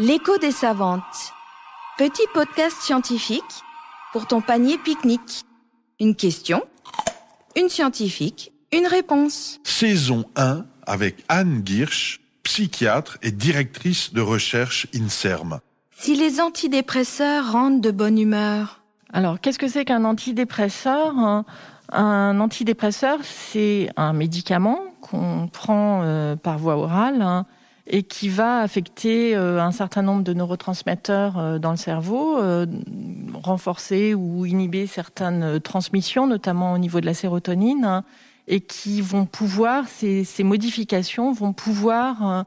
L'écho des savantes. Petit podcast scientifique pour ton panier pique-nique. Une question, une scientifique, une réponse. Saison 1 avec Anne Girsch, psychiatre et directrice de recherche INSERM. Si les antidépresseurs rendent de bonne humeur. Alors, qu'est-ce que c'est qu'un antidépresseur? Un antidépresseur, c'est un médicament qu'on prend euh, par voie orale hein, et qui va affecter euh, un certain nombre de neurotransmetteurs euh, dans le cerveau, renforcer ou inhiber certaines transmissions, notamment au niveau de la sérotonine, hein, et qui vont pouvoir, ces, modifications vont pouvoir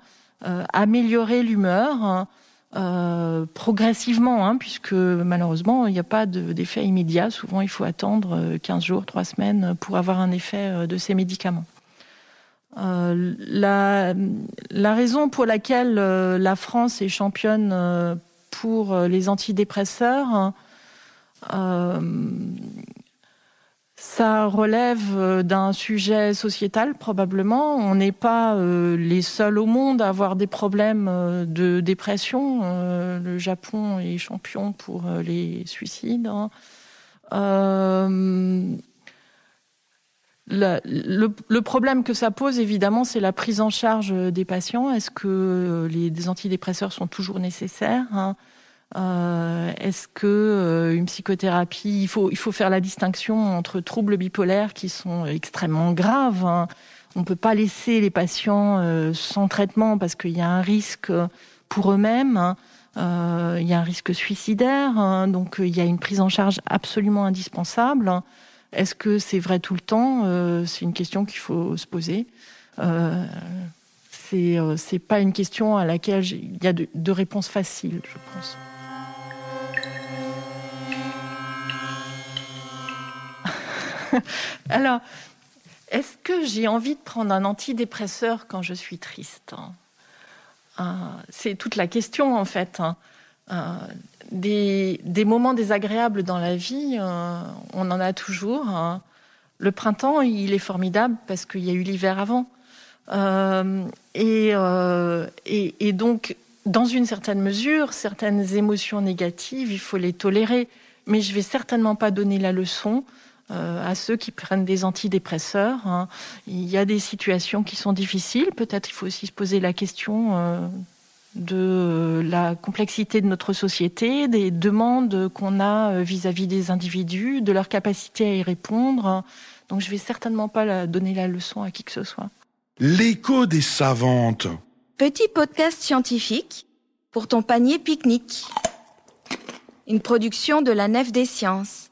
améliorer l'humeur. Hein, euh, progressivement, hein, puisque malheureusement, il n'y a pas d'effet immédiat. Souvent, il faut attendre 15 jours, 3 semaines pour avoir un effet de ces médicaments. Euh, la, raison pour laquelle euh, la France est championne euh, pour les antidépresseurs, ça relève d'un sujet sociétal probablement. On n'est pas les seuls au monde à avoir des problèmes de dépression. le Japon est champion pour les suicides. Hein le, problème que ça pose, évidemment, c'est la prise en charge des patients. Est-ce que les antidépresseurs sont toujours nécessaires hein? Euh, Est-ce que euh, une psychothérapie, il faut, il faut faire la distinction entre troubles bipolaires qui sont extrêmement graves. Hein? On ne peut pas laisser les patients euh, sans traitement parce qu'il y a un risque pour eux-mêmes. Hein. il y a un risque suicidaire, donc il y a une prise en charge absolument indispensable. Est-ce que c'est vrai tout le temps? Euh, C'est une question qu'il faut se poser. Euh, c'est euh, pas une question à laquelle il y a de, de réponses faciles, je pense. Alors, est-ce que j'ai envie de prendre un antidépresseur quand je suis triste? C'est toute la question en fait. Des, moments désagréables dans la vie, euh, on en a toujours. Hein. Le printemps, il est formidable parce qu'il y a eu l'hiver avant. Euh, euh, et, et, donc, dans une certaine mesure, certaines émotions négatives, il faut les tolérer. Mais je vais certainement pas donner la leçon à ceux qui prennent des antidépresseurs. Hein. Il y a des situations qui sont difficiles. Peut-être il faut aussi se poser la question de la complexité de notre société, des demandes qu'on a euh, vis-à-vis des individus, de leur capacité à y répondre. Donc je vais certainement pas donner la leçon à qui que ce soit. L'écho des savantes. Petit podcast scientifique pour ton panier pique-nique. Une production de la Nef des Sciences.